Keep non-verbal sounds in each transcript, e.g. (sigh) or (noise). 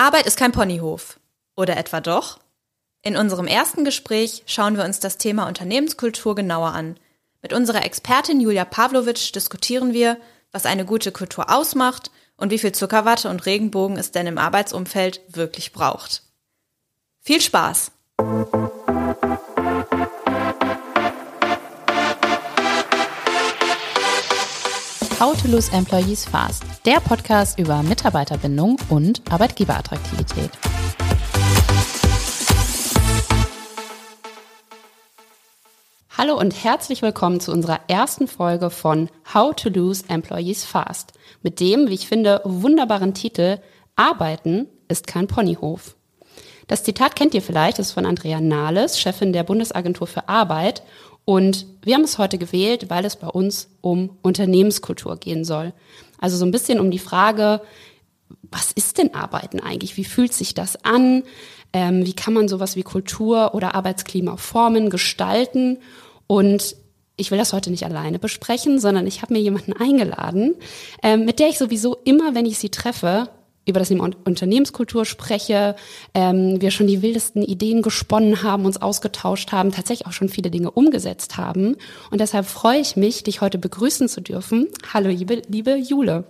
Arbeit ist kein Ponyhof. Oder etwa doch? In unserem ersten Gespräch schauen wir uns das Thema Unternehmenskultur genauer an. Mit unserer Expertin Julia Pavlovic diskutieren wir, was eine gute Kultur ausmacht und wie viel Zuckerwatte und Regenbogen es denn im Arbeitsumfeld wirklich braucht. Viel Spaß! How to Lose Employees Fast, der Podcast über Mitarbeiterbindung und Arbeitgeberattraktivität. Hallo und herzlich willkommen zu unserer ersten Folge von How to Lose Employees Fast mit dem, wie ich finde, wunderbaren Titel Arbeiten ist kein Ponyhof. Das Zitat kennt ihr vielleicht, ist von Andrea Nahles, Chefin der Bundesagentur für Arbeit und wir haben es heute gewählt, weil es bei uns um Unternehmenskultur gehen soll. Also so ein bisschen um die Frage, was ist denn Arbeiten eigentlich? Wie fühlt sich das an? Ähm, wie kann man sowas wie Kultur oder Arbeitsklima formen, gestalten? Und ich will das heute nicht alleine besprechen, sondern ich habe mir jemanden eingeladen, ähm, mit der ich sowieso immer, wenn ich sie treffe, über das Thema Unternehmenskultur spreche, ähm, wir schon die wildesten Ideen gesponnen haben, uns ausgetauscht haben, tatsächlich auch schon viele Dinge umgesetzt haben. Und deshalb freue ich mich, dich heute begrüßen zu dürfen. Hallo, liebe, liebe Jule.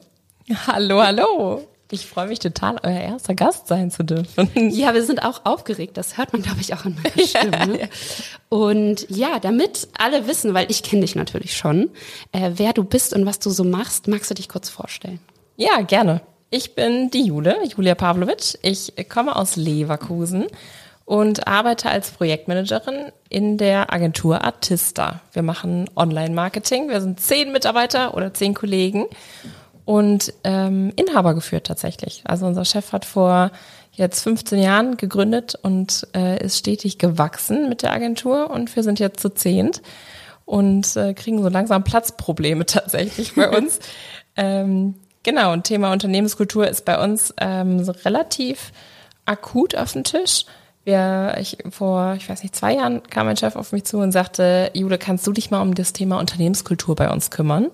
Hallo, hallo. Ich freue mich total, euer erster Gast sein zu dürfen. Ja, wir sind auch aufgeregt. Das hört man, glaube ich, auch an meiner Stimme. Ja, ja. Und ja, damit alle wissen, weil ich kenne dich natürlich schon, äh, wer du bist und was du so machst, magst du dich kurz vorstellen? Ja, gerne. Ich bin die Jule, Julia Pavlovic. Ich komme aus Leverkusen und arbeite als Projektmanagerin in der Agentur Artista. Wir machen Online-Marketing. Wir sind zehn Mitarbeiter oder zehn Kollegen und ähm, Inhaber geführt tatsächlich. Also unser Chef hat vor jetzt 15 Jahren gegründet und äh, ist stetig gewachsen mit der Agentur und wir sind jetzt zu zehnt und äh, kriegen so langsam Platzprobleme (laughs) tatsächlich bei uns. (laughs) ähm, Genau, und Thema Unternehmenskultur ist bei uns ähm, so relativ akut auf den Tisch. Wir, ich, vor, ich weiß nicht, zwei Jahren kam mein Chef auf mich zu und sagte, Jule, kannst du dich mal um das Thema Unternehmenskultur bei uns kümmern?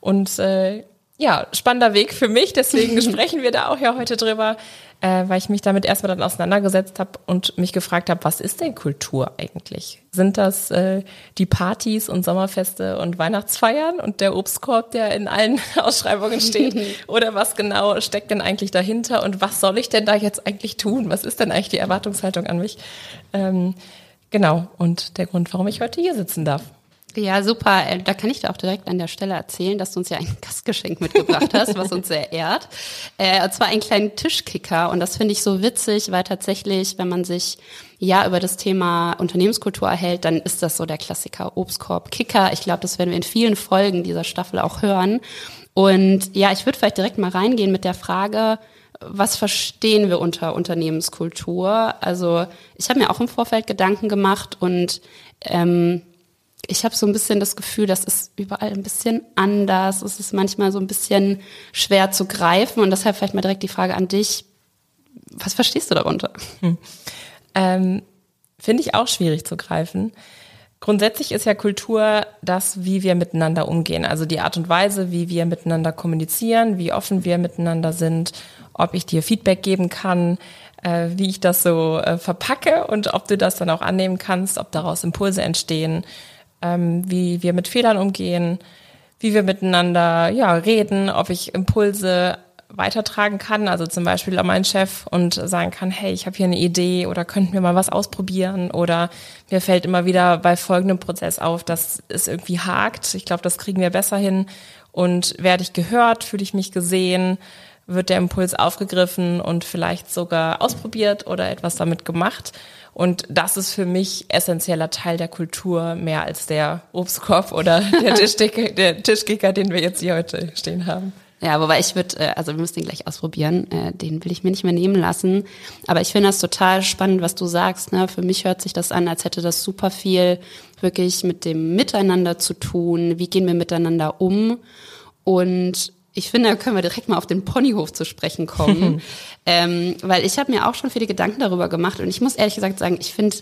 Und äh, ja, spannender Weg für mich, deswegen (laughs) sprechen wir da auch ja heute drüber, äh, weil ich mich damit erstmal dann auseinandergesetzt habe und mich gefragt habe, was ist denn Kultur eigentlich? Sind das äh, die Partys und Sommerfeste und Weihnachtsfeiern und der Obstkorb, der in allen (laughs) Ausschreibungen steht? (laughs) Oder was genau steckt denn eigentlich dahinter und was soll ich denn da jetzt eigentlich tun? Was ist denn eigentlich die Erwartungshaltung an mich? Ähm, genau, und der Grund, warum ich heute hier sitzen darf. Ja, super. Äh, da kann ich dir auch direkt an der Stelle erzählen, dass du uns ja ein (laughs) Gastgeschenk mitgebracht hast, was uns sehr ehrt. Äh, und zwar einen kleinen Tischkicker. Und das finde ich so witzig, weil tatsächlich, wenn man sich ja über das Thema Unternehmenskultur erhält, dann ist das so der Klassiker Obstkorb Kicker. Ich glaube, das werden wir in vielen Folgen dieser Staffel auch hören. Und ja, ich würde vielleicht direkt mal reingehen mit der Frage, was verstehen wir unter Unternehmenskultur? Also ich habe mir auch im Vorfeld Gedanken gemacht und ähm, ich habe so ein bisschen das Gefühl, das ist überall ein bisschen anders. Es ist manchmal so ein bisschen schwer zu greifen. Und deshalb vielleicht mal direkt die Frage an dich. Was verstehst du darunter? Hm. Ähm, Finde ich auch schwierig zu greifen. Grundsätzlich ist ja Kultur das, wie wir miteinander umgehen. Also die Art und Weise, wie wir miteinander kommunizieren, wie offen wir miteinander sind, ob ich dir Feedback geben kann, äh, wie ich das so äh, verpacke und ob du das dann auch annehmen kannst, ob daraus Impulse entstehen ähm, wie wir mit Fehlern umgehen, wie wir miteinander ja, reden, ob ich Impulse weitertragen kann, also zum Beispiel an meinen Chef und sagen kann, hey, ich habe hier eine Idee oder könnten wir mal was ausprobieren? Oder mir fällt immer wieder bei folgendem Prozess auf, dass es irgendwie hakt. Ich glaube, das kriegen wir besser hin. Und werde ich gehört, fühle ich mich gesehen, wird der Impuls aufgegriffen und vielleicht sogar ausprobiert oder etwas damit gemacht. Und das ist für mich essentieller Teil der Kultur, mehr als der Obstkorb oder (laughs) der Tischkicker, der Tischkicker, den wir jetzt hier heute stehen haben. Ja, wobei ich würde, äh, also wir müssen den gleich ausprobieren, äh, den will ich mir nicht mehr nehmen lassen. Aber ich finde das total spannend, was du sagst. Ne? Für mich hört sich das an, als hätte das super viel wirklich mit dem Miteinander zu tun. Wie gehen wir miteinander um? Und ich finde, da können wir direkt mal auf den Ponyhof zu sprechen kommen. (laughs) ähm, weil ich habe mir auch schon viele Gedanken darüber gemacht und ich muss ehrlich gesagt sagen, ich finde,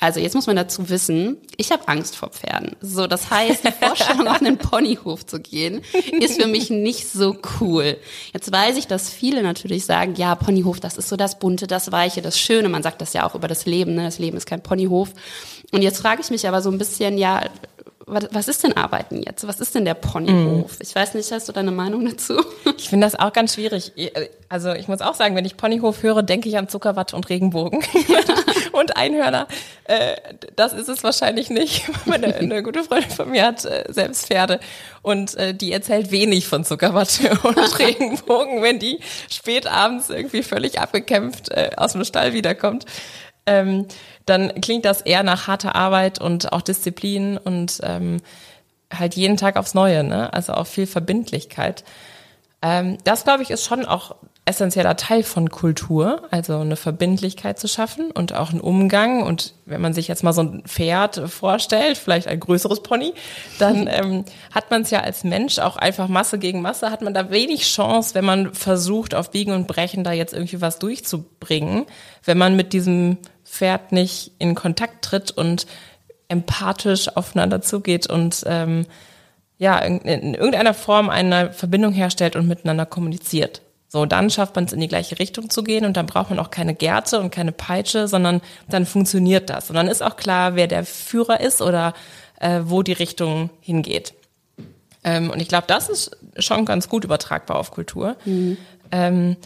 Also jetzt muss man dazu wissen, ich habe Angst vor Pferden. So, das heißt, die Vorstellung, auf einen Ponyhof zu gehen, ist für mich nicht so cool. Jetzt weiß ich, dass viele natürlich sagen, ja, Ponyhof, das ist so das Bunte, das Weiche, das Schöne. Man sagt das ja auch über das Leben, ne? das Leben ist kein Ponyhof. Und jetzt frage ich mich aber so ein bisschen, ja, was ist denn Arbeiten jetzt? Was ist denn der Ponyhof? Mm. Ich weiß nicht, hast du deine Meinung dazu? Ich finde das auch ganz schwierig. Also ich muss auch sagen, wenn ich Ponyhof höre, denke ich an Zuckerwatte und Regenbogen (laughs) und Einhörner. Äh, das ist es wahrscheinlich nicht. (laughs) Meine, eine gute Freundin von mir hat äh, selbst Pferde und äh, die erzählt wenig von Zuckerwatte (laughs) und Regenbogen, wenn die spät abends irgendwie völlig abgekämpft aus dem Stall wiederkommt. Dann klingt das eher nach harter Arbeit und auch Disziplin und ähm, halt jeden Tag aufs Neue, ne? Also auch viel Verbindlichkeit. Ähm, das, glaube ich, ist schon auch essentieller Teil von Kultur, also eine Verbindlichkeit zu schaffen und auch einen Umgang. Und wenn man sich jetzt mal so ein Pferd vorstellt, vielleicht ein größeres Pony, dann (laughs) ähm, hat man es ja als Mensch auch einfach Masse gegen Masse, hat man da wenig Chance, wenn man versucht, auf Biegen und Brechen da jetzt irgendwie was durchzubringen, wenn man mit diesem Pferd nicht in Kontakt tritt und empathisch aufeinander zugeht und ähm, ja, in, in irgendeiner Form eine Verbindung herstellt und miteinander kommuniziert. So, dann schafft man es in die gleiche Richtung zu gehen und dann braucht man auch keine Gerte und keine Peitsche, sondern dann funktioniert das. Und dann ist auch klar, wer der Führer ist oder äh, wo die Richtung hingeht. Ähm, und ich glaube, das ist schon ganz gut übertragbar auf Kultur. Mhm. Ähm,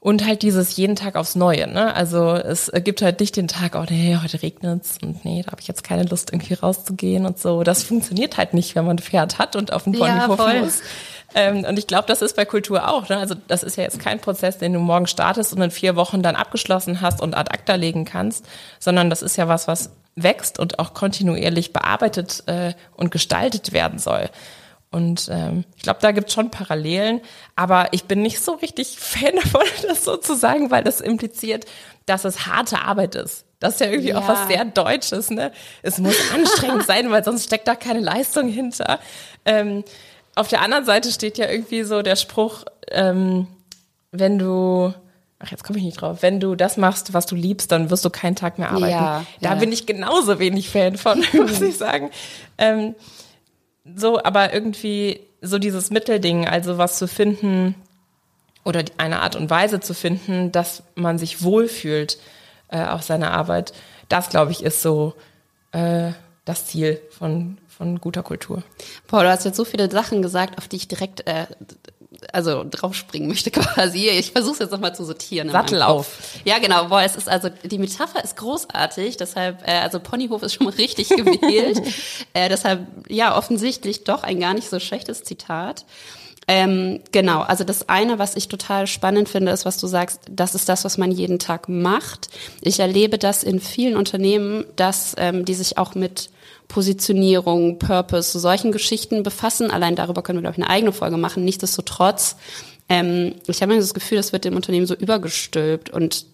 und halt dieses jeden Tag aufs Neue, ne? Also es gibt halt nicht den Tag, oh nee, heute regnet's und nee, da habe ich jetzt keine Lust, irgendwie rauszugehen und so. Das funktioniert halt nicht, wenn man ein Pferd hat und auf dem Ponyhof ja, muss. Ähm, und ich glaube, das ist bei Kultur auch. Ne? Also das ist ja jetzt kein Prozess, den du morgen startest und in vier Wochen dann abgeschlossen hast und ad acta legen kannst, sondern das ist ja was, was wächst und auch kontinuierlich bearbeitet äh, und gestaltet werden soll. Und ähm, ich glaube, da gibt es schon Parallelen, aber ich bin nicht so richtig (laughs) Fan davon, das so zu sagen, weil das impliziert, dass es harte Arbeit ist. Das ist ja irgendwie ja. auch was sehr Deutsches, ne? Es muss anstrengend (laughs) sein, weil sonst steckt da keine Leistung hinter. Ähm, auf der anderen Seite steht ja irgendwie so der Spruch, ähm, wenn du, ach jetzt komme ich nicht drauf, wenn du das machst, was du liebst, dann wirst du keinen Tag mehr arbeiten. Ja, da ja. bin ich genauso wenig Fan von, (laughs) muss ich sagen. Ähm, so, aber irgendwie so dieses Mittelding, also was zu finden oder eine Art und Weise zu finden, dass man sich wohlfühlt äh, auf seiner Arbeit, das glaube ich ist so äh, das Ziel von, von guter Kultur. Paul, du hast jetzt so viele Sachen gesagt, auf die ich direkt äh, also draufspringen möchte (laughs) quasi. Ich versuche es jetzt nochmal zu sortieren. Sattel auf. Ja, genau. Boah, es ist also die Metapher ist großartig. Deshalb, äh, also Ponyhof ist schon mal (laughs) richtig gewählt. äh, deshalb, ja, offensichtlich doch ein gar nicht so schlechtes Zitat. Ähm, genau, also das eine, was ich total spannend finde, ist, was du sagst, das ist das, was man jeden Tag macht. Ich erlebe das in vielen Unternehmen, dass ähm, die sich auch mit Positionierung, Purpose, solchen Geschichten befassen. Allein darüber können wir, glaube ich, eine eigene Folge machen. Nichtsdestotrotz, ähm, ich habe das Gefühl, das wird dem Unternehmen so übergestülpt. Und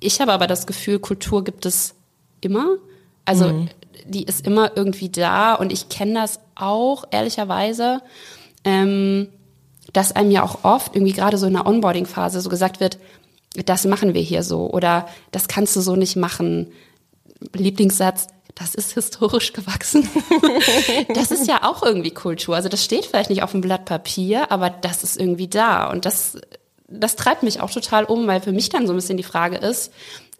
ich habe aber das Gefühl, Kultur gibt es immer. Also mhm. die ist immer irgendwie da und ich kenne das auch, ehrlicherweise, ähm, dass einem ja auch oft irgendwie gerade so in der Onboarding-Phase so gesagt wird, das machen wir hier so oder das kannst du so nicht machen. Lieblingssatz, das ist historisch gewachsen. (laughs) das ist ja auch irgendwie Kultur. Also das steht vielleicht nicht auf dem Blatt Papier, aber das ist irgendwie da. Und das, das treibt mich auch total um, weil für mich dann so ein bisschen die Frage ist,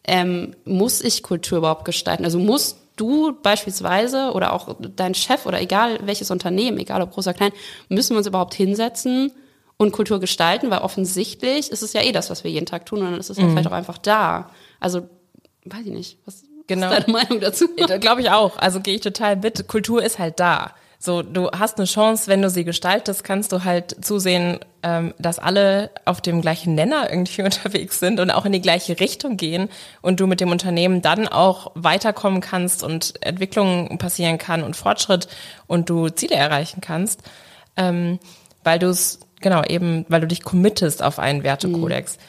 ähm, muss ich Kultur überhaupt gestalten? Also musst du beispielsweise oder auch dein Chef oder egal welches Unternehmen, egal ob groß oder klein, müssen wir uns überhaupt hinsetzen und Kultur gestalten? Weil offensichtlich ist es ja eh das, was wir jeden Tag tun und dann ist es ja mhm. vielleicht auch einfach da. Also, weiß ich nicht. Was, Genau. Was ist deine Meinung dazu? Da glaube ich auch. Also gehe ich total mit. Kultur ist halt da. So, du hast eine Chance, wenn du sie gestaltest, kannst du halt zusehen, ähm, dass alle auf dem gleichen Nenner irgendwie (laughs) unterwegs sind und auch in die gleiche Richtung gehen und du mit dem Unternehmen dann auch weiterkommen kannst und Entwicklung passieren kann und Fortschritt und du Ziele erreichen kannst, ähm, weil du es genau eben, weil du dich committest auf einen Wertekodex. Mhm.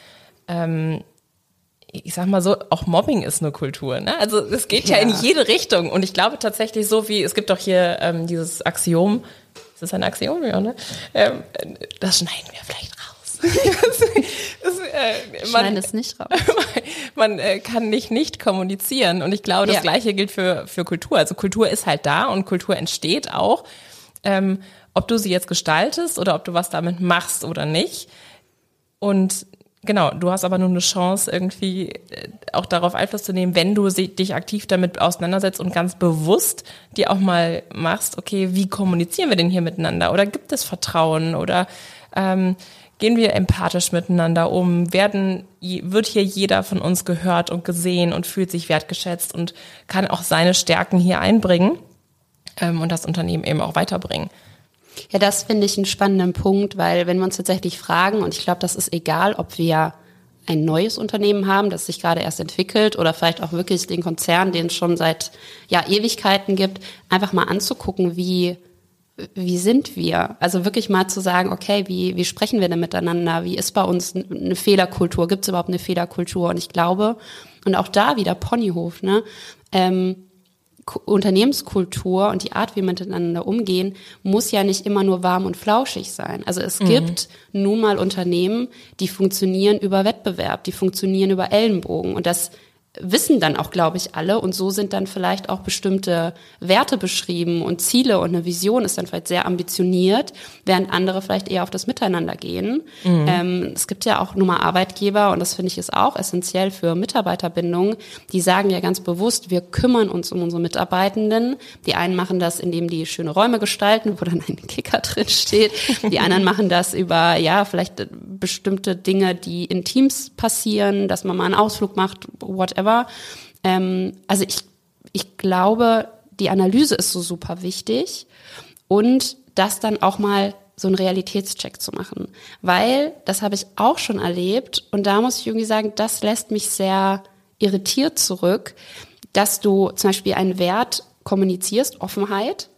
Ähm, ich sag mal so, auch Mobbing ist eine Kultur. Ne? Also es geht ja. ja. in jede Richtung. Und ich glaube tatsächlich so wie, es gibt doch hier ähm, dieses Axiom, ist das ein Axiom, ja, ne? Ähm, das schneiden wir vielleicht raus. (laughs) das, äh, man, es nicht raus. (laughs) man äh, kann nicht nicht kommunizieren und ich glaube, das ja. Gleiche gilt für für Kultur. Also Kultur ist halt da und Kultur entsteht auch, ähm, ob du sie jetzt gestaltest oder ob du was damit machst oder nicht. Und Genau, du hast aber nur eine Chance, irgendwie äh, auch darauf Einfluss zu nehmen, wenn du dich aktiv damit auseinandersetzt und ganz bewusst dir auch mal machst, okay, wie kommunizieren wir denn hier miteinander? Oder gibt es Vertrauen? Oder ähm, gehen wir empathisch miteinander um? Werden, wird hier jeder von uns gehört und gesehen und fühlt sich wertgeschätzt und kann auch seine Stärken hier einbringen ähm, und das Unternehmen eben auch weiterbringen? Ja, das finde ich einen spannenden Punkt, weil wenn wir uns tatsächlich fragen, und ich glaube, das ist egal, ob wir ein neues Unternehmen haben, das sich gerade erst entwickelt oder vielleicht auch wirklich den Konzern, den es schon seit ja, Ewigkeiten gibt, einfach mal anzugucken, wie, wie sind wir? Also wirklich mal zu sagen, okay, wie, wie sprechen wir denn miteinander? Wie ist bei uns eine Fehlerkultur? Gibt es überhaupt eine Fehlerkultur? Und ich glaube, und auch da wieder Ponyhof, ne? Ähm, Unternehmenskultur und die Art, wie wir miteinander umgehen, muss ja nicht immer nur warm und flauschig sein. Also es mhm. gibt nun mal Unternehmen, die funktionieren über Wettbewerb, die funktionieren über Ellenbogen und das wissen dann auch, glaube ich, alle. Und so sind dann vielleicht auch bestimmte Werte beschrieben und Ziele und eine Vision ist dann vielleicht sehr ambitioniert, während andere vielleicht eher auf das Miteinander gehen. Mhm. Ähm, es gibt ja auch nun mal Arbeitgeber, und das finde ich ist auch essentiell für Mitarbeiterbindung, die sagen ja ganz bewusst, wir kümmern uns um unsere Mitarbeitenden. Die einen machen das, indem die schöne Räume gestalten, wo dann ein Kicker (laughs) drin steht. Die anderen machen das über, ja, vielleicht bestimmte Dinge, die in Teams passieren, dass man mal einen Ausflug macht, whatever whatever. Ähm, also ich, ich glaube, die Analyse ist so super wichtig und das dann auch mal so einen Realitätscheck zu machen. Weil, das habe ich auch schon erlebt und da muss ich irgendwie sagen, das lässt mich sehr irritiert zurück, dass du zum Beispiel einen Wert kommunizierst, Offenheit,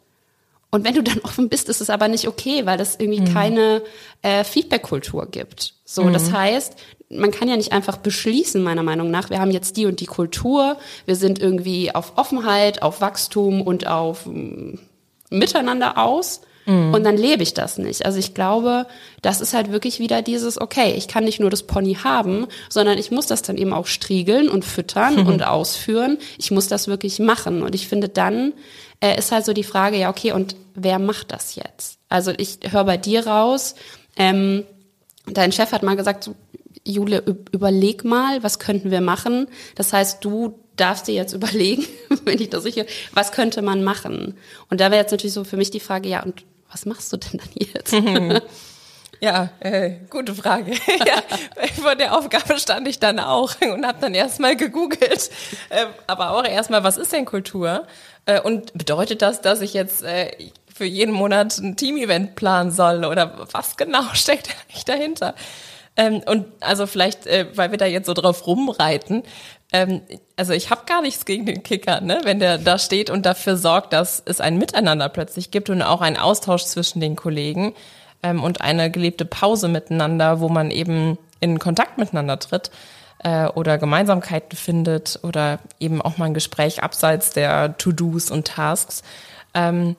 und wenn du dann (laughs) offen bist, ist es aber nicht okay, weil es irgendwie mhm. keine äh, Feedback-Kultur gibt. So, mhm. das heißt, man kann ja nicht einfach beschließen, meiner Meinung nach, wir haben jetzt die und die Kultur, wir sind irgendwie auf Offenheit, auf Wachstum und auf mm, Miteinander aus. Mhm. Und dann lebe ich das nicht. Also ich glaube, das ist halt wirklich wieder dieses, okay, ich kann nicht nur das Pony haben, sondern ich muss das dann eben auch striegeln und füttern mhm. (laughs) und ausführen. Ich muss das wirklich machen. Und ich finde, dann äh, ist halt so die Frage, ja, okay, und wer macht das jetzt? Also ich höre bei dir raus, ähm, dein Chef hat mal gesagt, so, Jule, überleg mal, was könnten wir machen? Das heißt, du darfst dir jetzt (laughs) überlegen, wenn ich das sicher, was könnte man machen? Und da wäre jetzt natürlich so für mich die Frage, ja, und was machst du denn dann jetzt? (laughs) Ja, äh, gute Frage. (laughs) ja, vor der Aufgabe stand ich dann auch und habe dann erstmal gegoogelt. Äh, aber auch erstmal, was ist denn Kultur? Äh, und bedeutet das, dass ich jetzt äh, für jeden Monat ein Team-Event planen soll? Oder was genau steckt eigentlich dahinter? Ähm, und also vielleicht, äh, weil wir da jetzt so drauf rumreiten, ähm, also ich habe gar nichts gegen den Kicker, ne? wenn der da steht und dafür sorgt, dass es ein Miteinander plötzlich gibt und auch einen Austausch zwischen den Kollegen ähm, und eine gelebte Pause miteinander, wo man eben in Kontakt miteinander tritt äh, oder Gemeinsamkeiten findet oder eben auch mal ein Gespräch abseits der To-Dos und Tasks. Ähm,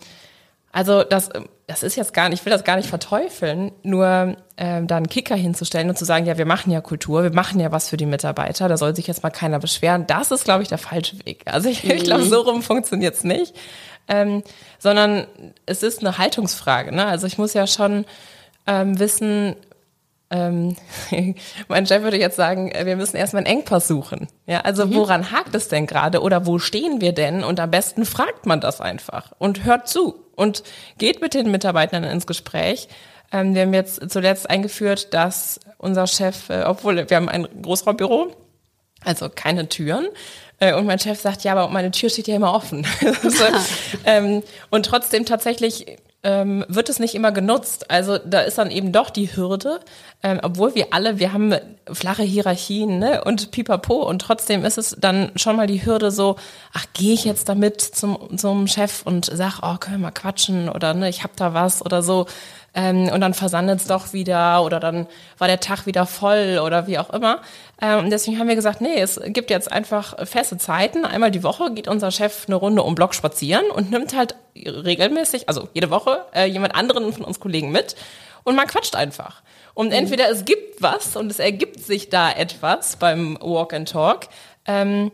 also das, das ist jetzt gar nicht, ich will das gar nicht verteufeln, nur ähm, da einen Kicker hinzustellen und zu sagen, ja, wir machen ja Kultur, wir machen ja was für die Mitarbeiter, da soll sich jetzt mal keiner beschweren. Das ist, glaube ich, der falsche Weg. Also ich, mhm. ich glaube, so rum funktioniert's nicht. Ähm, sondern es ist eine Haltungsfrage. Ne? Also ich muss ja schon ähm, wissen, ähm, (laughs) mein Chef würde jetzt sagen, äh, wir müssen erstmal einen Engpass suchen. Ja, also mhm. woran hakt es denn gerade oder wo stehen wir denn? Und am besten fragt man das einfach und hört zu und geht mit den Mitarbeitern ins Gespräch. Ähm, wir haben jetzt zuletzt eingeführt, dass unser Chef, äh, obwohl wir haben ein Großraumbüro, also keine Türen, äh, und mein Chef sagt, ja, aber meine Tür steht ja immer offen. (laughs) also, ähm, und trotzdem tatsächlich ähm, wird es nicht immer genutzt. Also da ist dann eben doch die Hürde, ähm, obwohl wir alle, wir haben flache Hierarchien ne? und pipapo und trotzdem ist es dann schon mal die Hürde so, ach, gehe ich jetzt damit zum, zum Chef und sag, oh, können wir mal quatschen oder ne, ich hab da was oder so. Ähm, und dann versandet es doch wieder oder dann war der Tag wieder voll oder wie auch immer. Ähm, und deswegen haben wir gesagt, nee, es gibt jetzt einfach feste Zeiten. Einmal die Woche geht unser Chef eine Runde um Block spazieren und nimmt halt regelmäßig, also jede Woche, äh, jemand anderen von uns Kollegen mit und man quatscht einfach. Und entweder es gibt was und es ergibt sich da etwas beim Walk and Talk. Ähm,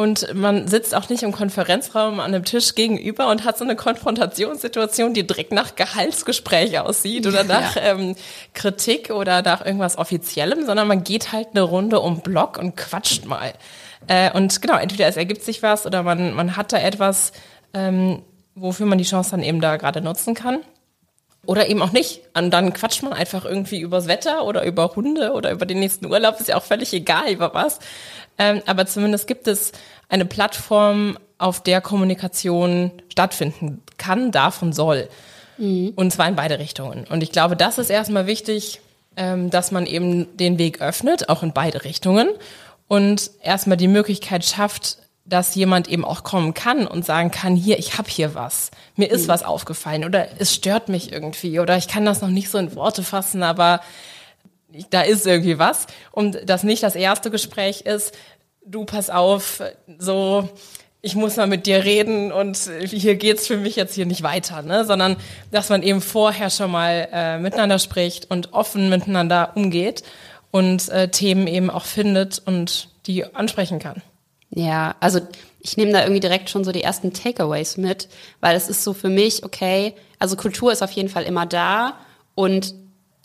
und man sitzt auch nicht im Konferenzraum an einem Tisch gegenüber und hat so eine Konfrontationssituation, die direkt nach Gehaltsgespräch aussieht oder nach ja. ähm, Kritik oder nach irgendwas Offiziellem, sondern man geht halt eine Runde um Block und quatscht mal. Äh, und genau, entweder es ergibt sich was oder man, man hat da etwas, ähm, wofür man die Chance dann eben da gerade nutzen kann. Oder eben auch nicht. Und dann quatscht man einfach irgendwie übers Wetter oder über Hunde oder über den nächsten Urlaub. Ist ja auch völlig egal, über was. Ähm, aber zumindest gibt es eine Plattform, auf der Kommunikation stattfinden kann, darf und soll. Mhm. Und zwar in beide Richtungen. Und ich glaube, das ist erstmal wichtig, ähm, dass man eben den Weg öffnet, auch in beide Richtungen. Und erstmal die Möglichkeit schafft, dass jemand eben auch kommen kann und sagen kann, hier, ich habe hier was, mir ist mhm. was aufgefallen oder es stört mich irgendwie oder ich kann das noch nicht so in Worte fassen, aber da ist irgendwie was und das nicht das erste Gespräch ist, du pass auf, so ich muss mal mit dir reden und hier geht's für mich jetzt hier nicht weiter, ne? sondern dass man eben vorher schon mal äh, miteinander spricht und offen miteinander umgeht und äh, Themen eben auch findet und die ansprechen kann. Ja, also ich nehme da irgendwie direkt schon so die ersten Takeaways mit, weil es ist so für mich, okay, also Kultur ist auf jeden Fall immer da und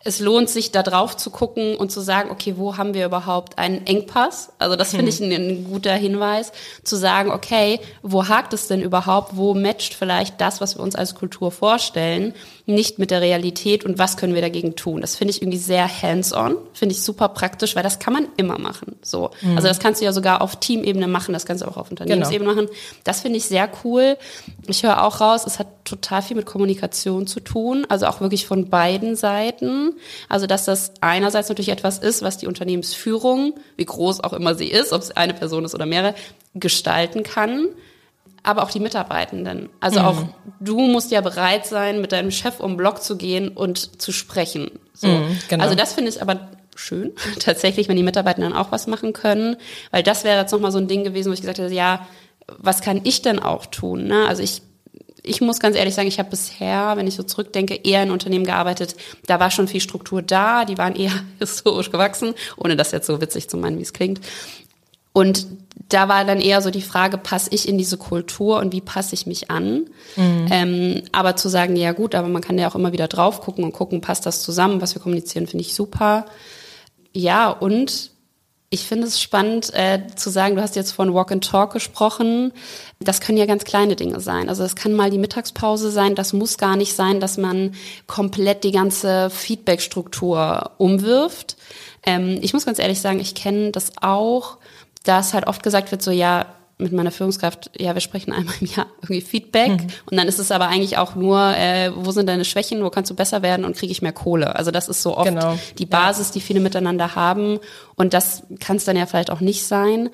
es lohnt sich da drauf zu gucken und zu sagen, okay, wo haben wir überhaupt einen Engpass? Also das finde ich ein, ein, guter Hinweis, zu sagen, okay, wo hakt es denn überhaupt? Wo matcht vielleicht das, was wir uns als Kultur vorstellen, nicht mit der Realität und was können wir dagegen tun? Das finde ich irgendwie sehr hands-on, finde ich super praktisch, weil das kann man immer machen. So, mhm. also das kannst du ja sogar auf Teamebene machen, das kannst du auch auf Unternehmensebene genau. machen. Das finde ich sehr cool. Ich höre auch raus, es hat total viel mit Kommunikation zu tun, also auch wirklich von beiden Seiten. Also dass das einerseits natürlich etwas ist, was die Unternehmensführung, wie groß auch immer sie ist, ob es eine Person ist oder mehrere, gestalten kann, aber auch die Mitarbeitenden. Also mhm. auch du musst ja bereit sein, mit deinem Chef um Block zu gehen und zu sprechen. So. Mhm, genau. Also das finde ich aber schön, (laughs) tatsächlich, wenn die Mitarbeitenden auch was machen können, weil das wäre jetzt nochmal so ein Ding gewesen, wo ich gesagt hätte, ja, was kann ich denn auch tun? Ne? Also ich ich muss ganz ehrlich sagen, ich habe bisher, wenn ich so zurückdenke, eher in Unternehmen gearbeitet. Da war schon viel Struktur da, die waren eher (laughs) historisch gewachsen, ohne das jetzt so witzig zu meinen, wie es klingt. Und da war dann eher so die Frage, passe ich in diese Kultur und wie passe ich mich an? Mhm. Ähm, aber zu sagen, ja gut, aber man kann ja auch immer wieder drauf gucken und gucken, passt das zusammen, was wir kommunizieren, finde ich super. Ja, und ich finde es spannend äh, zu sagen, du hast jetzt von Walk and Talk gesprochen. Das können ja ganz kleine Dinge sein. Also es kann mal die Mittagspause sein. Das muss gar nicht sein, dass man komplett die ganze Feedback-Struktur umwirft. Ähm, ich muss ganz ehrlich sagen, ich kenne das auch, dass halt oft gesagt wird, so ja, mit meiner Führungskraft, ja, wir sprechen einmal im Jahr irgendwie Feedback mhm. und dann ist es aber eigentlich auch nur, äh, wo sind deine Schwächen, wo kannst du besser werden und kriege ich mehr Kohle. Also das ist so oft genau. die Basis, die viele miteinander haben und das kann es dann ja vielleicht auch nicht sein.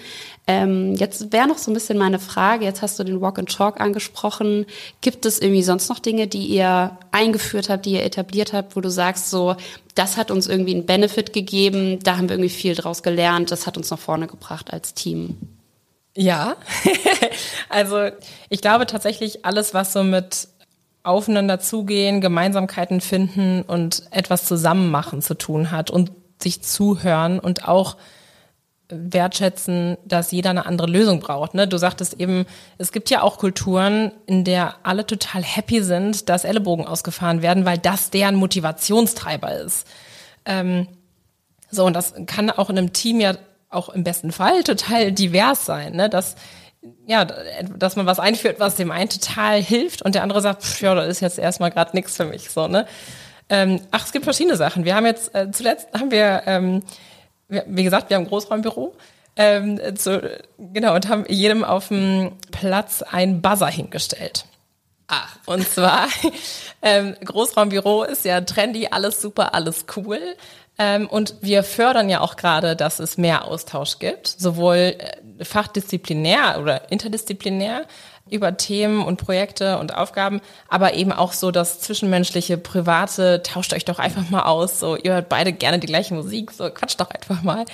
Ähm, jetzt wäre noch so ein bisschen meine Frage, jetzt hast du den Walk and Talk angesprochen. Gibt es irgendwie sonst noch Dinge, die ihr eingeführt habt, die ihr etabliert habt, wo du sagst, so, das hat uns irgendwie einen Benefit gegeben, da haben wir irgendwie viel draus gelernt, das hat uns nach vorne gebracht als Team? Ja, (laughs) also ich glaube tatsächlich alles, was so mit aufeinander zugehen, Gemeinsamkeiten finden und etwas zusammen machen zu tun hat und sich zuhören und auch wertschätzen, dass jeder eine andere Lösung braucht. Ne? Du sagtest eben, es gibt ja auch Kulturen, in der alle total happy sind, dass Ellenbogen ausgefahren werden, weil das deren Motivationstreiber ist. Ähm, so, und das kann auch in einem Team ja auch im besten Fall total divers sein, ne? dass ja, dass man was einführt, was dem einen total hilft und der andere sagt, pff, ja, das ist jetzt erstmal gerade nichts für mich, so ne. Ähm, ach, es gibt verschiedene Sachen. Wir haben jetzt äh, zuletzt haben wir, ähm, wie gesagt, wir haben ein Großraumbüro. Ähm, zu, genau, und haben jedem auf dem Platz einen Buzzer hingestellt. Ach. Und zwar, (laughs) ähm, Großraumbüro ist ja trendy, alles super, alles cool. Ähm, und wir fördern ja auch gerade, dass es mehr Austausch gibt, sowohl äh, fachdisziplinär oder interdisziplinär über Themen und Projekte und Aufgaben, aber eben auch so das zwischenmenschliche, private, tauscht euch doch einfach mal aus, so ihr hört beide gerne die gleiche Musik, so quatscht doch einfach mal.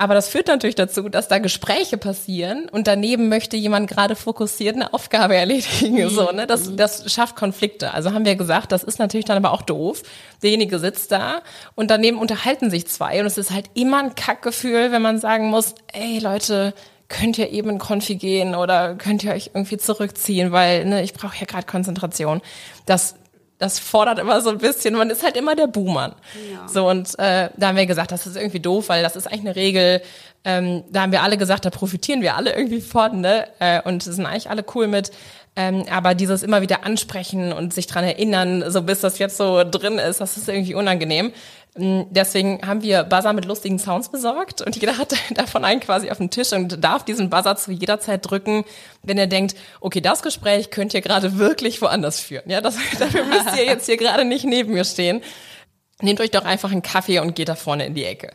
Aber das führt natürlich dazu, dass da Gespräche passieren und daneben möchte jemand gerade fokussiert eine Aufgabe (laughs) erledigen. So, ne? das, das schafft Konflikte. Also haben wir gesagt, das ist natürlich dann aber auch doof. Derjenige sitzt da und daneben unterhalten sich zwei und es ist halt immer ein Kackgefühl, wenn man sagen muss, ey Leute, könnt ihr eben in Konfi gehen oder könnt ihr euch irgendwie zurückziehen, weil ne, ich brauche ja gerade Konzentration. Das das fordert immer so ein bisschen, man ist halt immer der Buhmann. Ja. So, und äh, da haben wir gesagt, das ist irgendwie doof, weil das ist eigentlich eine Regel. Ähm, da haben wir alle gesagt, da profitieren wir alle irgendwie von, ne? Äh, und sind eigentlich alle cool mit. Ähm, aber dieses immer wieder ansprechen und sich dran erinnern, so bis das jetzt so drin ist, das ist irgendwie unangenehm. Mm, deswegen haben wir Buzzer mit lustigen Sounds besorgt und jeder hat (laughs) davon einen quasi auf dem Tisch und darf diesen Buzzer zu jeder Zeit drücken, wenn er denkt, okay, das Gespräch könnt ihr gerade wirklich woanders führen. Ja, das, (laughs) dafür müsst ihr jetzt hier gerade nicht neben mir stehen. Nehmt euch doch einfach einen Kaffee und geht da vorne in die Ecke.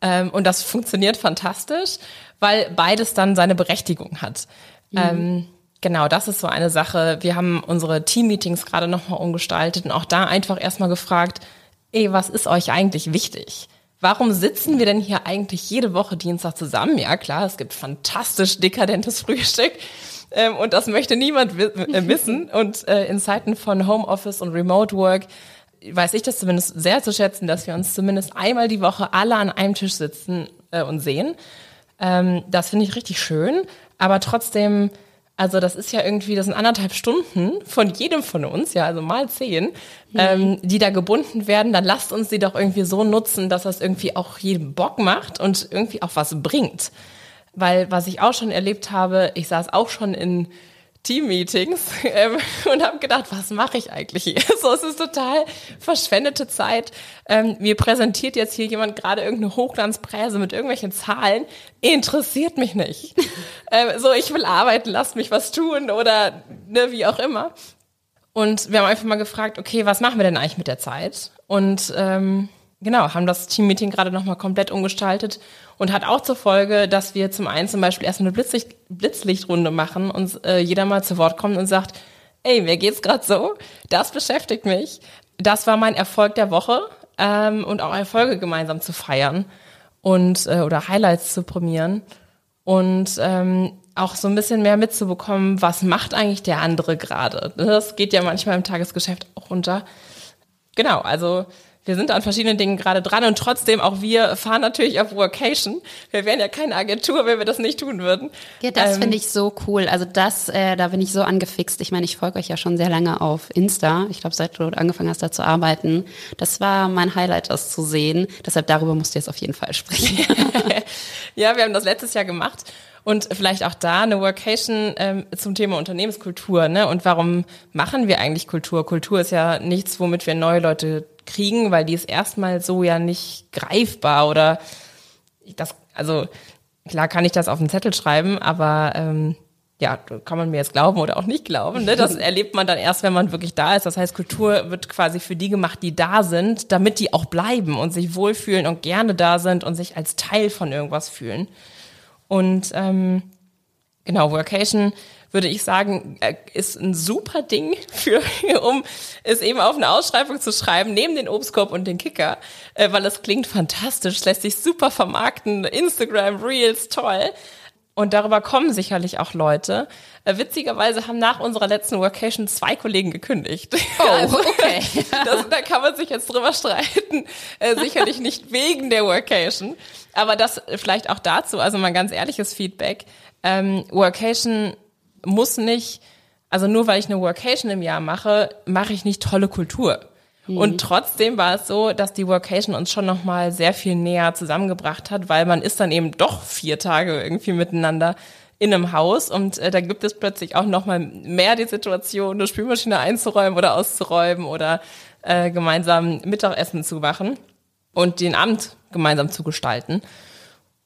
Ähm, und das funktioniert fantastisch, weil beides dann seine Berechtigung hat. Mhm. Ähm, Genau, das ist so eine Sache. Wir haben unsere Team-Meetings gerade nochmal umgestaltet und auch da einfach erstmal gefragt, ey, was ist euch eigentlich wichtig? Warum sitzen wir denn hier eigentlich jede Woche Dienstag zusammen? Ja, klar, es gibt fantastisch dekadentes Frühstück. Ähm, und das möchte niemand äh, (laughs) wissen. Und äh, in Zeiten von Homeoffice und Remote Work weiß ich das zumindest sehr zu schätzen, dass wir uns zumindest einmal die Woche alle an einem Tisch sitzen äh, und sehen. Ähm, das finde ich richtig schön. Aber trotzdem also das ist ja irgendwie, das sind anderthalb Stunden von jedem von uns, ja, also mal zehn, mhm. ähm, die da gebunden werden. Dann lasst uns die doch irgendwie so nutzen, dass das irgendwie auch jedem Bock macht und irgendwie auch was bringt. Weil was ich auch schon erlebt habe, ich saß auch schon in Team-Meetings ähm, (laughs) und habe gedacht, was mache ich eigentlich hier? (laughs) So, es ist total verschwendete Zeit. Ähm, mir präsentiert jetzt hier jemand gerade irgendeine Hochglanzpräse mit irgendwelchen Zahlen. Interessiert mich nicht. (laughs) ähm, so, ich will arbeiten, lasst mich was tun oder ne, wie auch immer. Und wir haben einfach mal gefragt, okay, was machen wir denn eigentlich mit der Zeit? Und ähm, genau, haben das Team-Meeting gerade nochmal komplett umgestaltet und hat auch zur Folge, dass wir zum einen zum Beispiel erstmal eine Blitzlicht, Blitzlichtrunde machen und äh, jeder mal zu Wort kommt und sagt, ey, mir geht's gerade so, das beschäftigt mich, das war mein Erfolg der Woche ähm, und auch Erfolge gemeinsam zu feiern und äh, oder Highlights zu prämieren und ähm, auch so ein bisschen mehr mitzubekommen, was macht eigentlich der andere gerade. Das geht ja manchmal im Tagesgeschäft auch runter. Genau, also wir sind an verschiedenen Dingen gerade dran und trotzdem auch wir fahren natürlich auf Workation. Wir wären ja keine Agentur, wenn wir das nicht tun würden. Ja, das ähm, finde ich so cool. Also das, äh, da bin ich so angefixt. Ich meine, ich folge euch ja schon sehr lange auf Insta. Ich glaube, seit du angefangen hast, da zu arbeiten. Das war mein Highlight, das zu sehen. Deshalb darüber musst du jetzt auf jeden Fall sprechen. (laughs) ja, wir haben das letztes Jahr gemacht. Und vielleicht auch da eine Workation ähm, zum Thema Unternehmenskultur. Ne? Und warum machen wir eigentlich Kultur? Kultur ist ja nichts, womit wir neue Leute kriegen, weil die ist erstmal so ja nicht greifbar oder das, also klar kann ich das auf den Zettel schreiben, aber ähm, ja, kann man mir jetzt glauben oder auch nicht glauben. Ne? Das (laughs) erlebt man dann erst, wenn man wirklich da ist. Das heißt, Kultur wird quasi für die gemacht, die da sind, damit die auch bleiben und sich wohlfühlen und gerne da sind und sich als Teil von irgendwas fühlen. Und ähm, genau, Workation würde ich sagen, äh, ist ein super Ding (laughs) für, um es eben auf eine Ausschreibung zu schreiben, neben den Obstkorb und den Kicker, äh, weil es klingt fantastisch, lässt sich super vermarkten, Instagram, Reels, toll. Und darüber kommen sicherlich auch Leute. Äh, witzigerweise haben nach unserer letzten Workation zwei Kollegen gekündigt. (laughs) Oh, also, okay. (laughs) das, da kann man sich jetzt drüber streiten. Sicherlich nicht wegen der Workation. Aber das vielleicht auch dazu, also mal ganz ehrliches Feedback. Ähm, Workation muss nicht, also nur weil ich eine Workation im Jahr mache, mache ich nicht tolle Kultur. Mhm. Und trotzdem war es so, dass die Workation uns schon nochmal sehr viel näher zusammengebracht hat, weil man ist dann eben doch vier Tage irgendwie miteinander in einem Haus und äh, da gibt es plötzlich auch nochmal mehr die Situation, eine Spülmaschine einzuräumen oder auszuräumen oder äh, gemeinsam Mittagessen zu machen und den Abend gemeinsam zu gestalten.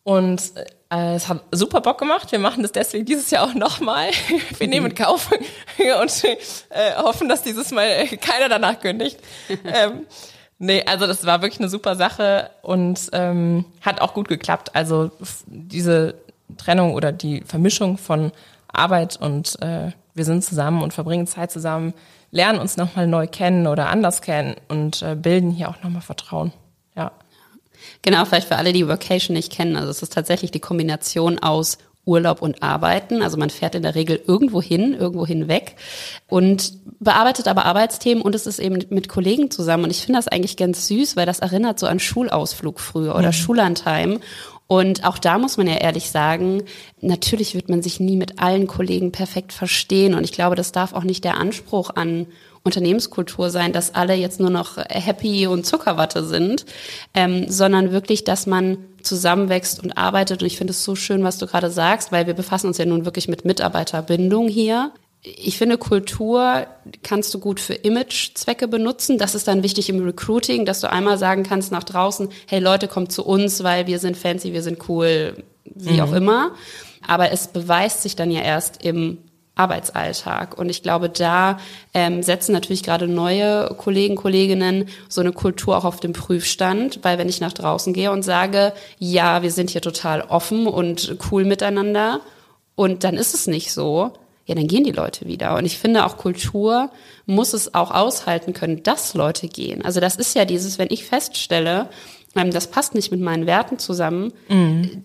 Und äh, es hat super Bock gemacht. Wir machen das deswegen dieses Jahr auch nochmal. (laughs) Wir nehmen Kauf (laughs) und äh, hoffen, dass dieses Mal keiner danach kündigt. (laughs) ähm, nee, also das war wirklich eine super Sache und ähm, hat auch gut geklappt. Also diese Trennung oder die Vermischung von Arbeit und äh, wir sind zusammen und verbringen Zeit zusammen, lernen uns nochmal neu kennen oder anders kennen und äh, bilden hier auch nochmal Vertrauen. Ja. Genau, vielleicht für alle, die Vacation nicht kennen. Also es ist tatsächlich die Kombination aus Urlaub und Arbeiten. Also man fährt in der Regel irgendwo hin, irgendwo hinweg und bearbeitet aber Arbeitsthemen und es ist eben mit Kollegen zusammen. Und ich finde das eigentlich ganz süß, weil das erinnert so an Schulausflug früher oder mhm. Schullandheim. Und auch da muss man ja ehrlich sagen, natürlich wird man sich nie mit allen Kollegen perfekt verstehen. Und ich glaube, das darf auch nicht der Anspruch an Unternehmenskultur sein, dass alle jetzt nur noch happy und Zuckerwatte sind, ähm, sondern wirklich, dass man zusammenwächst und arbeitet. Und ich finde es so schön, was du gerade sagst, weil wir befassen uns ja nun wirklich mit Mitarbeiterbindung hier. Ich finde, Kultur kannst du gut für Imagezwecke benutzen. Das ist dann wichtig im Recruiting, dass du einmal sagen kannst nach draußen, hey Leute, kommt zu uns, weil wir sind fancy, wir sind cool, wie mhm. auch immer. Aber es beweist sich dann ja erst im Arbeitsalltag. Und ich glaube, da ähm, setzen natürlich gerade neue Kollegen, Kolleginnen so eine Kultur auch auf den Prüfstand, weil wenn ich nach draußen gehe und sage, ja, wir sind hier total offen und cool miteinander und dann ist es nicht so, ja, dann gehen die Leute wieder. Und ich finde auch Kultur muss es auch aushalten können, dass Leute gehen. Also das ist ja dieses, wenn ich feststelle, ähm, das passt nicht mit meinen Werten zusammen, mhm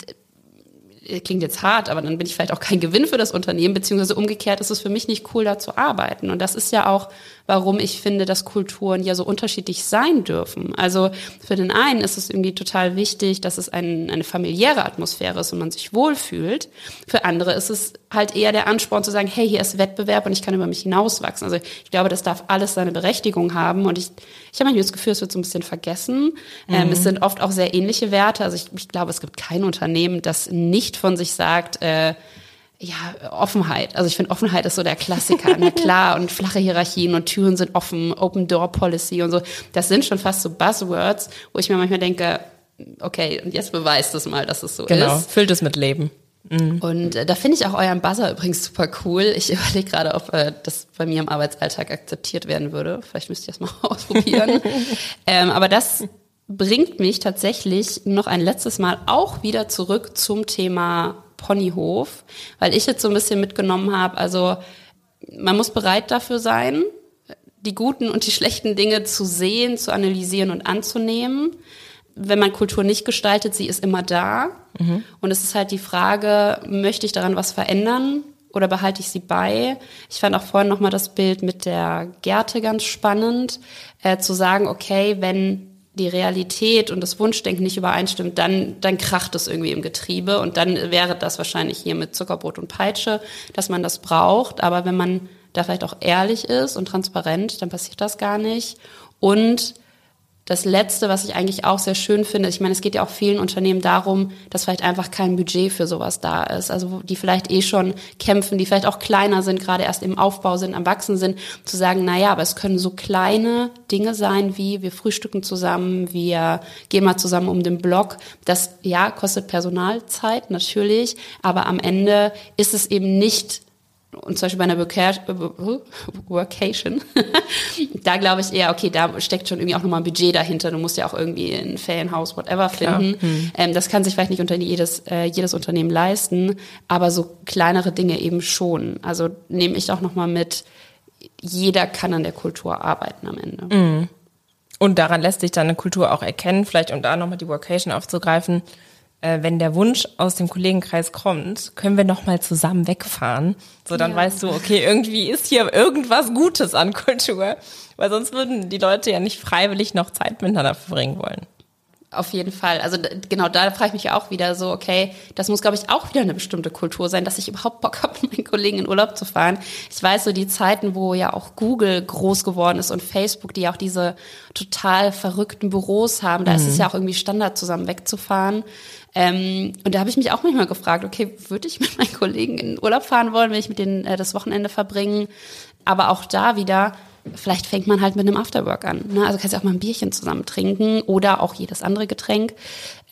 klingt jetzt hart, aber dann bin ich vielleicht auch kein Gewinn für das Unternehmen, beziehungsweise umgekehrt ist es für mich nicht cool, da zu arbeiten. Und das ist ja auch, warum ich finde, dass Kulturen ja so unterschiedlich sein dürfen. Also für den einen ist es irgendwie total wichtig, dass es ein, eine familiäre Atmosphäre ist und man sich wohlfühlt. Für andere ist es halt eher der Ansporn zu sagen, hey, hier ist Wettbewerb und ich kann über mich hinauswachsen. Also ich glaube, das darf alles seine Berechtigung haben. Und ich, ich habe manchmal das Gefühl, es wird so ein bisschen vergessen. Mhm. Ähm, es sind oft auch sehr ähnliche Werte. Also ich, ich glaube, es gibt kein Unternehmen, das nicht von sich sagt, äh, ja, Offenheit. Also ich finde, Offenheit ist so der Klassiker. Na (laughs) klar, und flache Hierarchien und Türen sind offen, Open Door Policy und so. Das sind schon fast so Buzzwords, wo ich mir manchmal denke, okay, und jetzt beweist es mal, dass es so genau, ist. Genau, füllt es mit Leben. Mhm. Und äh, da finde ich auch euren Buzzer übrigens super cool. Ich (laughs) überlege gerade, ob äh, das bei mir im Arbeitsalltag akzeptiert werden würde. Vielleicht müsst ihr das mal (laughs) ausprobieren. (laughs) ähm, aber das bringt mich tatsächlich noch ein letztes Mal auch wieder zurück zum Thema Ponyhof, weil ich jetzt so ein bisschen mitgenommen habe, also man muss bereit dafür sein, die guten und die schlechten Dinge zu sehen, zu analysieren und anzunehmen. Wenn man Kultur nicht gestaltet, sie ist immer da. Mhm. Und es ist halt die Frage, möchte ich daran was verändern oder behalte ich sie bei? Ich fand auch vorhin nochmal das Bild mit der Gerte ganz spannend, äh, zu sagen, okay, wenn die Realität und das Wunschdenken nicht übereinstimmt, dann, dann kracht es irgendwie im Getriebe und dann wäre das wahrscheinlich hier mit Zuckerbrot und Peitsche, dass man das braucht. Aber wenn man da vielleicht auch ehrlich ist und transparent, dann passiert das gar nicht. Und das Letzte, was ich eigentlich auch sehr schön finde, ich meine, es geht ja auch vielen Unternehmen darum, dass vielleicht einfach kein Budget für sowas da ist. Also die vielleicht eh schon kämpfen, die vielleicht auch kleiner sind, gerade erst im Aufbau sind, am Wachsen sind, zu sagen, na ja, aber es können so kleine Dinge sein, wie wir frühstücken zusammen, wir gehen mal zusammen um den Block. Das, ja, kostet Personalzeit, natürlich, aber am Ende ist es eben nicht und zum Beispiel bei einer Workation, (laughs) da glaube ich eher, okay, da steckt schon irgendwie auch nochmal ein Budget dahinter. Du musst ja auch irgendwie ein Ferienhaus, whatever finden. Hm. Ähm, das kann sich vielleicht nicht unter jedes, äh, jedes Unternehmen leisten, aber so kleinere Dinge eben schon. Also nehme ich auch nochmal mit, jeder kann an der Kultur arbeiten am Ende. Mhm. Und daran lässt sich dann eine Kultur auch erkennen, vielleicht um da nochmal die Workation aufzugreifen wenn der Wunsch aus dem Kollegenkreis kommt, können wir noch mal zusammen wegfahren. So, dann ja. weißt du, okay, irgendwie ist hier irgendwas Gutes an Kultur. Weil sonst würden die Leute ja nicht freiwillig noch Zeit miteinander verbringen wollen. Auf jeden Fall. Also genau da frage ich mich ja auch wieder so, okay, das muss, glaube ich, auch wieder eine bestimmte Kultur sein, dass ich überhaupt Bock habe, (laughs) mit meinen Kollegen in Urlaub zu fahren. Ich weiß so die Zeiten, wo ja auch Google groß geworden ist und Facebook, die auch diese total verrückten Büros haben, da mhm. ist es mhm. ja auch irgendwie Standard, zusammen wegzufahren. Ähm, und da habe ich mich auch manchmal gefragt, okay, würde ich mit meinen Kollegen in Urlaub fahren wollen, wenn ich mit denen äh, das Wochenende verbringen? Aber auch da wieder, vielleicht fängt man halt mit einem Afterwork an. Ne? Also kannst du auch mal ein Bierchen zusammen trinken oder auch jedes andere Getränk.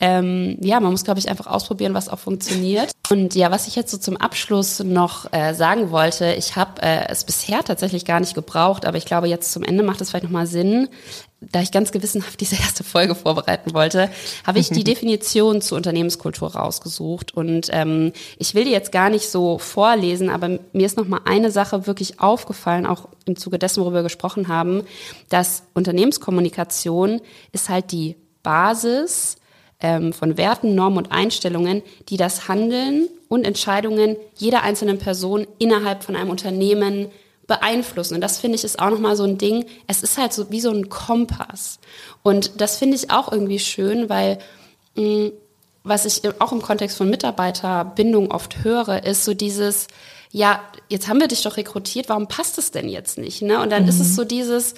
Ähm, ja, man muss, glaube ich, einfach ausprobieren, was auch funktioniert. Und ja, was ich jetzt so zum Abschluss noch äh, sagen wollte, ich habe äh, es bisher tatsächlich gar nicht gebraucht, aber ich glaube, jetzt zum Ende macht es vielleicht nochmal Sinn. Da ich ganz gewissenhaft (laughs) diese erste Folge vorbereiten wollte, habe ich die (laughs) Definition zur Unternehmenskultur rausgesucht. Und ähm, ich will die jetzt gar nicht so vorlesen, aber mir ist nochmal eine Sache wirklich aufgefallen, auch im Zuge dessen, worüber wir gesprochen haben, dass Unternehmenskommunikation ist halt die Basis ähm, von Werten, Normen und Einstellungen, die das Handeln und Entscheidungen jeder einzelnen Person innerhalb von einem Unternehmen beeinflussen. Und das finde ich ist auch nochmal so ein Ding. Es ist halt so wie so ein Kompass. Und das finde ich auch irgendwie schön, weil mh, mm, was ich auch im Kontext von Mitarbeiterbindung oft höre, ist so dieses, ja, jetzt haben wir dich doch rekrutiert, warum passt es denn jetzt nicht? Ne? Und dann mhm. ist es mhm. so dieses,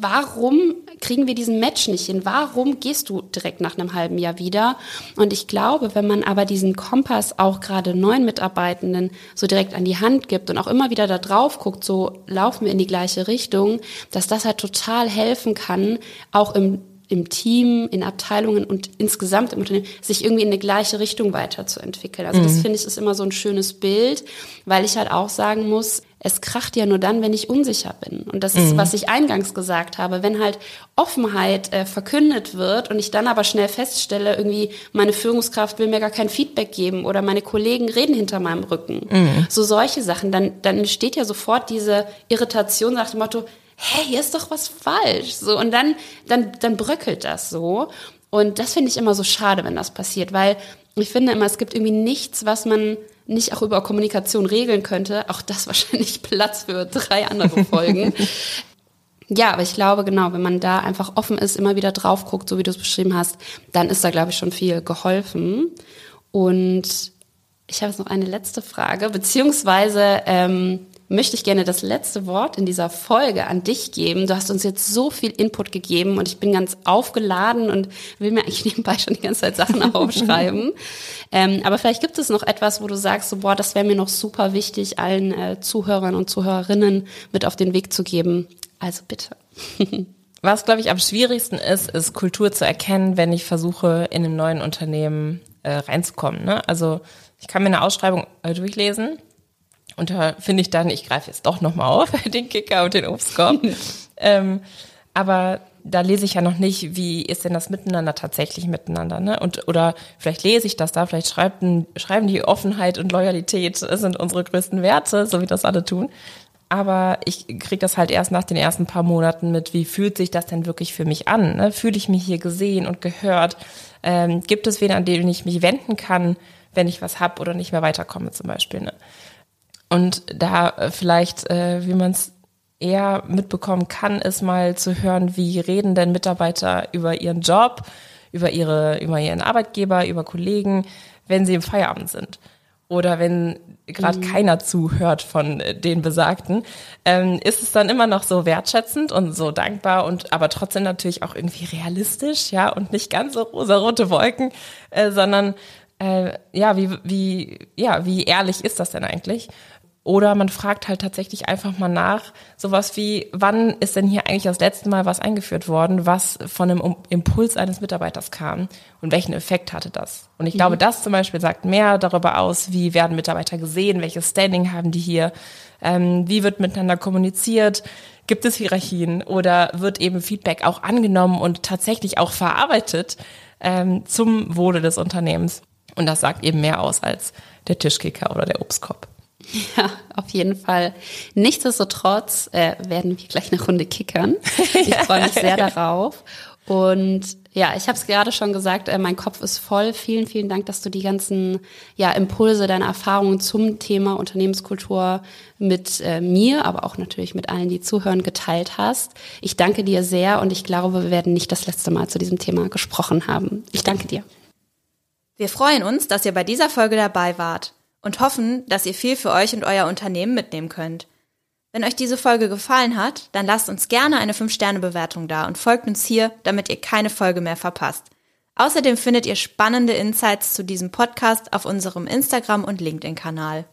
warum kriegen wir diesen Match nicht hin? Warum gehst du direkt nach einem halben Jahr wieder? Und ich glaube, wenn man aber diesen Kompass auch gerade neuen Mitarbeitenden so direkt an die Hand gibt und auch immer wieder da drauf guckt, so laufen wir in die gleiche Richtung, dass das halt total helfen kann, auch im im Team, in Abteilungen und insgesamt im Unternehmen sich irgendwie in eine gleiche Richtung weiterzuentwickeln. Also das mhm. finde ich ist immer so ein schönes Bild, weil ich halt auch sagen muss, es kracht ja nur dann, wenn ich unsicher bin. Und das ist, mhm. was ich eingangs gesagt habe. Wenn halt Offenheit äh, verkündet wird und ich dann aber schnell feststelle, irgendwie meine Führungskraft will mir gar kein Feedback geben oder meine Kollegen reden hinter meinem Rücken. Mhm. So solche Sachen, dann, dann entsteht ja sofort diese Irritation nach dem Motto, hey, hier ist doch was falsch. So, und dann, dann, dann bröckelt das so. Und das finde ich immer so schade, wenn das passiert, weil ich finde immer, es gibt irgendwie nichts, was man nicht auch über Kommunikation regeln könnte. Auch das (laughs) wahrscheinlich Platz für drei andere Folgen. ja, aber ich glaube, genau, wenn man da einfach offen ist, immer wieder drauf guckt, so wie du es beschrieben hast, dann ist da, glaube ich, schon viel geholfen. Und ich habe jetzt noch eine letzte Frage, beziehungsweise ähm, möchte ich gerne das letzte Wort in dieser Folge an dich geben. Du hast uns jetzt so viel Input gegeben und ich bin ganz aufgeladen und will mir eigentlich (laughs) nebenbei schon die ganze Zeit Sachen (laughs) aufschreiben. ähm, aber vielleicht gibt es noch etwas, wo du sagst, so, boah, das wäre mir noch super wichtig, allen äh, Zuhörern und Zuhörerinnen mit auf den Weg zu geben. Also bitte. (laughs) Was, glaube ich, am schwierigsten ist, ist Kultur zu erkennen, wenn ich versuche, in einem neuen Unternehmen äh, reinzukommen. Ne? Also ich kann mir eine Ausschreibung äh, durchlesen und da finde ich dann, ich greife jetzt doch nochmal auf, (laughs) den Kicker und den Obstkorb. (laughs) ähm, aber da lese ich ja noch nicht, wie ist denn das Miteinander tatsächlich miteinander, ne? Und oder vielleicht lese ich das da, vielleicht schreiben, schreiben die Offenheit und Loyalität sind unsere größten Werte, so wie das alle tun. Aber ich kriege das halt erst nach den ersten paar Monaten mit, wie fühlt sich das denn wirklich für mich an? Ne? Fühle ich mich hier gesehen und gehört? Ähm, gibt es wen, an den ich mich wenden kann, wenn ich was hab oder nicht mehr weiterkomme zum Beispiel? Ne? Und da äh, vielleicht, äh, wie man es eher mitbekommen kann, ist mal zu hören, wie reden denn Mitarbeiter über ihren Job, über ihre, über ihren Arbeitgeber, über Kollegen, wenn sie im Feierabend sind. Oder wenn gerade mhm. keiner zuhört von äh, den Besagten, ähm, ist es dann immer noch so wertschätzend und so dankbar und aber trotzdem natürlich auch irgendwie realistisch, ja, und nicht ganz so rosarote Wolken, äh, sondern äh, ja, wie, wie, ja, wie ehrlich ist das denn eigentlich? Oder man fragt halt tatsächlich einfach mal nach, sowas wie, wann ist denn hier eigentlich das letzte Mal was eingeführt worden, was von einem Impuls eines Mitarbeiters kam und welchen Effekt hatte das? Und ich glaube, mhm. das zum Beispiel sagt mehr darüber aus, wie werden Mitarbeiter gesehen, welches Standing haben die hier, ähm, wie wird miteinander kommuniziert, gibt es Hierarchien oder wird eben Feedback auch angenommen und tatsächlich auch verarbeitet ähm, zum Wohle des Unternehmens. Und das sagt eben mehr aus als der Tischkicker oder der Obstkorb. Ja, auf jeden Fall. Nichtsdestotrotz äh, werden wir gleich eine Runde kickern. Ich (laughs) freue mich sehr darauf. Und ja, ich habe es gerade schon gesagt, äh, mein Kopf ist voll. Vielen, vielen Dank, dass du die ganzen ja, Impulse, deine Erfahrungen zum Thema Unternehmenskultur mit äh, mir, aber auch natürlich mit allen, die zuhören, geteilt hast. Ich danke dir sehr und ich glaube, wir werden nicht das letzte Mal zu diesem Thema gesprochen haben. Ich danke dir. Wir freuen uns, dass ihr bei dieser Folge dabei wart und hoffen, dass ihr viel für euch und euer Unternehmen mitnehmen könnt. Wenn euch diese Folge gefallen hat, dann lasst uns gerne eine 5-Sterne-Bewertung da und folgt uns hier, damit ihr keine Folge mehr verpasst. Außerdem findet ihr spannende Insights zu diesem Podcast auf unserem Instagram- und LinkedIn-Kanal.